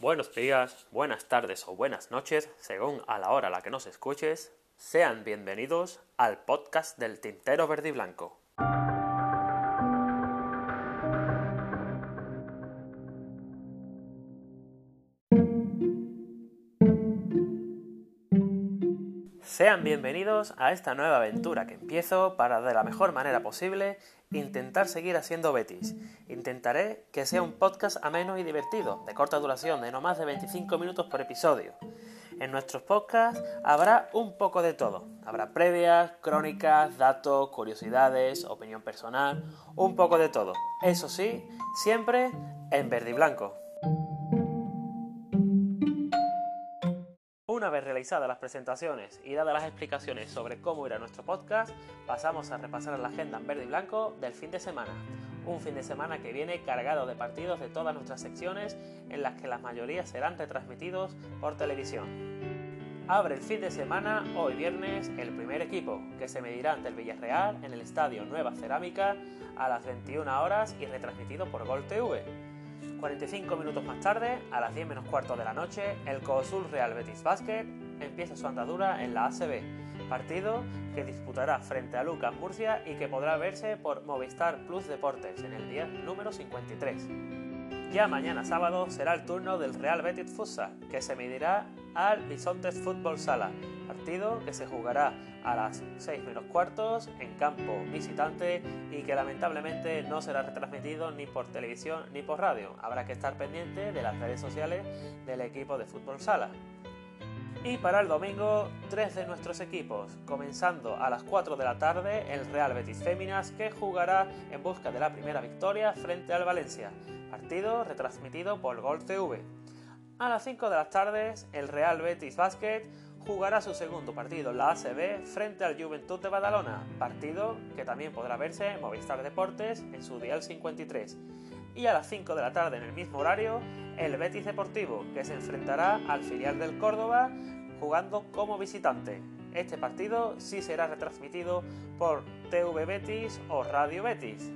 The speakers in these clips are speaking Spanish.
Buenos días, buenas tardes o buenas noches, según a la hora a la que nos escuches, sean bienvenidos al podcast del Tintero Verde y Blanco. Sean bienvenidos a esta nueva aventura que empiezo para de la mejor manera posible intentar seguir haciendo Betis. Intentaré que sea un podcast ameno y divertido, de corta duración, de no más de 25 minutos por episodio. En nuestros podcasts habrá un poco de todo. Habrá previas, crónicas, datos, curiosidades, opinión personal, un poco de todo. Eso sí, siempre en verde y blanco. Vez realizadas las presentaciones y dadas las explicaciones sobre cómo irá nuestro podcast, pasamos a repasar la agenda en verde y blanco del fin de semana. Un fin de semana que viene cargado de partidos de todas nuestras secciones en las que la mayoría serán retransmitidos por televisión. Abre el fin de semana, hoy viernes, el primer equipo, que se medirá ante el Villarreal en el Estadio Nueva Cerámica a las 21 horas y retransmitido por Gol TV. 45 minutos más tarde, a las 10 menos cuarto de la noche, el Cosul Real Betis Basket empieza su andadura en la ACB, partido que disputará frente a Lucas Murcia y que podrá verse por Movistar Plus Deportes en el día número 53. Ya mañana sábado será el turno del Real Betis Futsal, que se medirá al Bisontes Fútbol Sala, partido que se jugará a las 6 menos cuartos en campo visitante y que lamentablemente no será retransmitido ni por televisión ni por radio. Habrá que estar pendiente de las redes sociales del equipo de fútbol sala. Y para el domingo, tres de nuestros equipos, comenzando a las 4 de la tarde el Real Betis Féminas que jugará en busca de la primera victoria frente al Valencia, partido retransmitido por Gol TV. A las 5 de las tardes el Real Betis Basket jugará su segundo partido en la ACB frente al Juventud de Badalona, partido que también podrá verse en Movistar Deportes en su dial 53. Y a las 5 de la tarde en el mismo horario, el Betis Deportivo, que se enfrentará al filial del Córdoba jugando como visitante. Este partido sí será retransmitido por TV Betis o Radio Betis.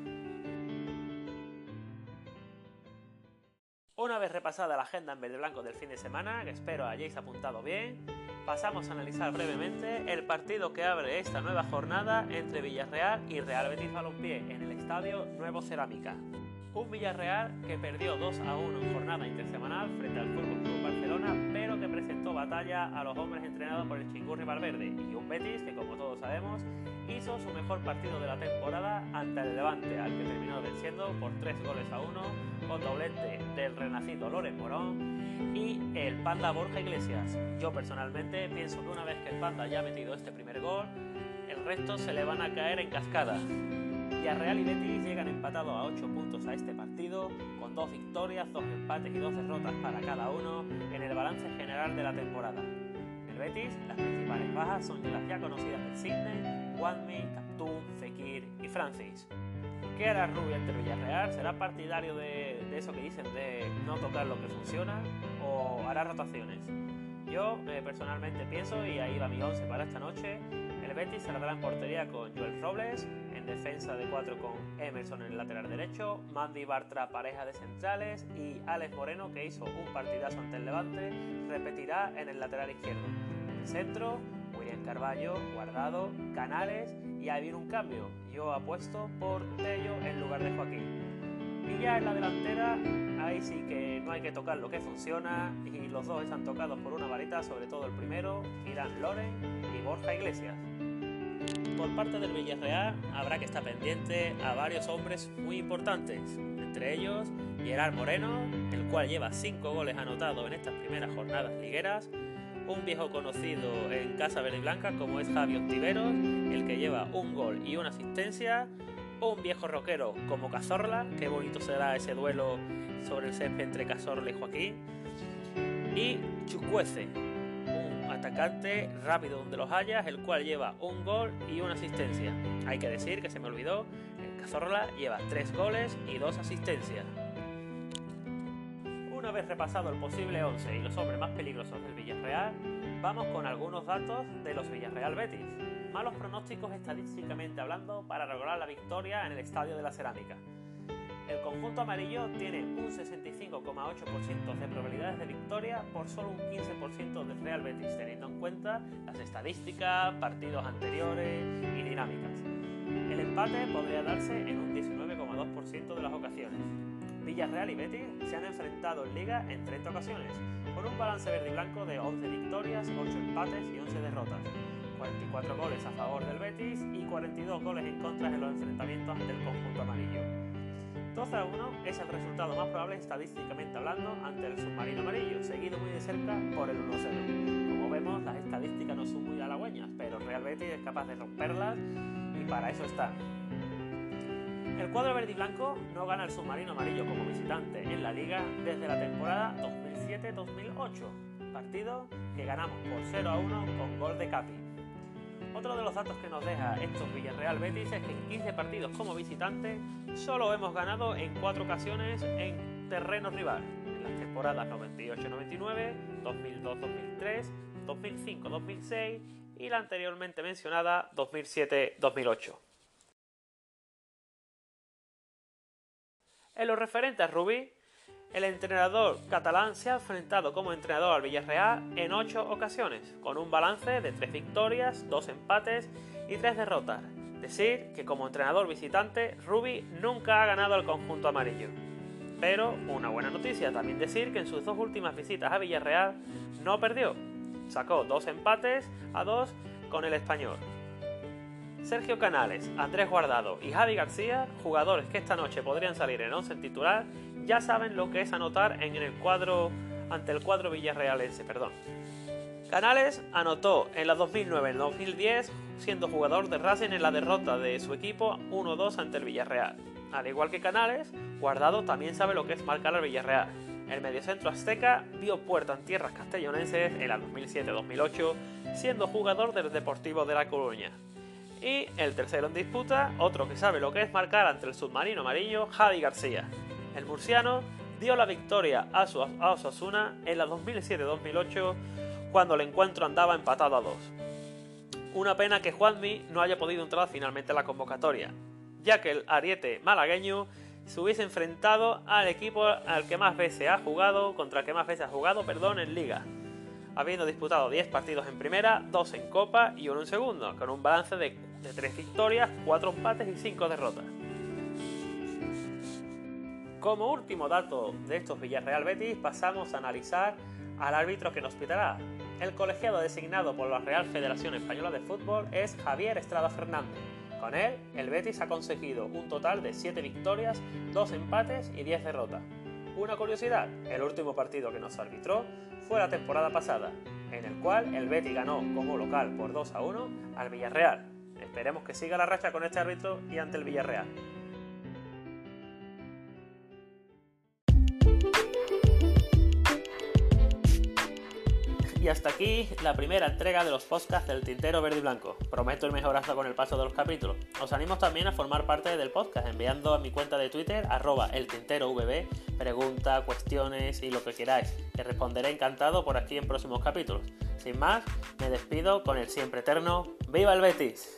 Una vez repasada la agenda en verde blanco del fin de semana, que espero hayáis apuntado bien, pasamos a analizar brevemente el partido que abre esta nueva jornada entre Villarreal y Real Betis Balompié en el estadio Nuevo Cerámica. Un Villarreal que perdió 2 a 1 en jornada intersemanal frente al Fútbol Club Barcelona, pero que presentó batalla a los hombres entrenados por el Chingurri Valverde y un Betis que, como todos sabemos, hizo su mejor partido de la temporada ante el Levante, al que terminó venciendo por 3 goles a 1 con doblete del renacido Loren Morón y el Panda Borja Iglesias. Yo personalmente pienso que una vez que el Panda ya ha metido este primer gol, el resto se le van a caer en cascada. Real y Betis llegan empatados a 8 puntos a este partido, con dos victorias, dos empates y dos derrotas para cada uno en el balance general de la temporada. En el Betis, las principales bajas son las ya conocidas de Sydney, Wanmi, Captún, Fekir y Francis. ¿Qué hará Rubio ante Villarreal? ¿Será partidario de, eso que dicen de no tocar lo que funciona o hará rotaciones? Yo eh, personalmente pienso, y ahí va mi 11 para esta noche, el Betis saldrá en portería con Joel Robles, defensa de 4 con Emerson en el lateral derecho, Mandy Bartra pareja de centrales y Alex Moreno que hizo un partidazo ante el Levante repetirá en el lateral izquierdo. En el centro, William Carballo, Guardado, Canales y ahí viene un cambio. Yo apuesto por Tello en lugar de Joaquín. Y en la delantera, ahí sí que no hay que tocar lo que funciona y los dos están tocados por una varita, sobre todo el primero, Irán Loren y Borja Iglesias. Por parte del Villarreal habrá que estar pendiente a varios hombres muy importantes, entre ellos Gerard Moreno, el cual lleva 5 goles anotados en estas primeras jornadas ligueras, un viejo conocido en Casa Verde y Blanca como es Javier Tiveros, el que lleva un gol y una asistencia, un viejo roquero como Cazorla, qué bonito será ese duelo sobre el césped entre Cazorla y Joaquín, y Chucuece, atacante rápido donde los hayas, el cual lleva un gol y una asistencia. Hay que decir que se me olvidó, el Cazorla lleva tres goles y dos asistencias. Vez repasado el posible 11 y los hombres más peligrosos del Villarreal, vamos con algunos datos de los Villarreal Betis. Malos pronósticos estadísticamente hablando para lograr la victoria en el Estadio de la Cerámica. El conjunto amarillo tiene un 65,8% de probabilidades de victoria por solo un 15% del Real Betis, teniendo en cuenta las estadísticas, partidos anteriores y dinámicas. El empate podría darse en un 19,2% de las ocasiones. Villarreal y Betis se han enfrentado en liga en 30 ocasiones, con un balance verde y blanco de 11 victorias, 8 empates y 11 derrotas. 44 goles a favor del Betis y 42 goles en contra en los enfrentamientos ante el conjunto amarillo. 12 a 1 es el resultado más probable estadísticamente hablando ante el submarino amarillo, seguido muy de cerca por el 1-0. Como vemos, las estadísticas no son muy halagüeñas, pero Real Betis es capaz de romperlas y para eso está. El cuadro verde y blanco no gana el submarino amarillo como visitante en la liga desde la temporada 2007-2008, partido que ganamos por 0 a 1 con gol de Capi. Otro de los datos que nos deja estos Villarreal Betis es que en 15 partidos como visitante solo hemos ganado en 4 ocasiones en terreno rival, en las temporadas 98-99, 2002-2003, 2005-2006 y la anteriormente mencionada 2007-2008. En lo referente a Rubí, el entrenador catalán se ha enfrentado como entrenador al Villarreal en 8 ocasiones, con un balance de 3 victorias, 2 empates y 3 derrotas. Decir que como entrenador visitante, Rubi nunca ha ganado al conjunto amarillo. Pero una buena noticia, también decir que en sus dos últimas visitas a Villarreal no perdió. Sacó dos empates a dos con el español. Sergio Canales, Andrés Guardado y Javi García, jugadores que esta noche podrían salir en 11 titular, ya saben lo que es anotar en el cuadro ante el cuadro villarrealense, perdón. Canales anotó en la 2009 y 2010, siendo jugador de Racing en la derrota de su equipo 1-2 ante el Villarreal. Al igual que Canales, Guardado también sabe lo que es marcar al Villarreal. El mediocentro azteca dio puerta en tierras castellonenses en la 2007-2008, siendo jugador del Deportivo de La Coruña. Y el tercero en disputa, otro que sabe lo que es marcar ante el submarino amarillo, Javi García. El murciano dio la victoria a, su, Osasuna en la 2007-2008 cuando el encuentro andaba empatado a dos. Una pena que Juanmi no haya podido entrar finalmente a la convocatoria, ya que el ariete malagueño se hubiese enfrentado al equipo al que más veces ha jugado, contra el que más veces ha jugado, perdón, en liga, habiendo disputado 10 partidos en primera, 2 en copa y 1 en segundo, con un balance de, de 3 victorias, 4 empates y 5 derrotas. Como último dato de estos Villarreal Betis, pasamos a analizar al árbitro que nos pitará. El colegiado designado por la Real Federación Española de Fútbol es Javier Estrada Fernández. Con él, el Betis ha conseguido un total de 7 victorias, 2 empates y 10 derrotas. Una curiosidad, el último partido que nos arbitró fue la temporada pasada, en el cual el Betis ganó como local por 2 a 1 al Villarreal. Esperemos que siga la racha con este árbitro y ante el Villarreal. Y hasta aquí la primera entrega de los podcasts del Tintero Verde y Blanco. Prometo ir mejorando con el paso de los capítulos. Os animo también a formar parte del podcast enviando a mi cuenta de Twitter, arroba el preguntas, cuestiones y lo que queráis. Que responderé encantado por aquí en próximos capítulos. Sin más, me despido con el siempre eterno ¡Viva el Betis!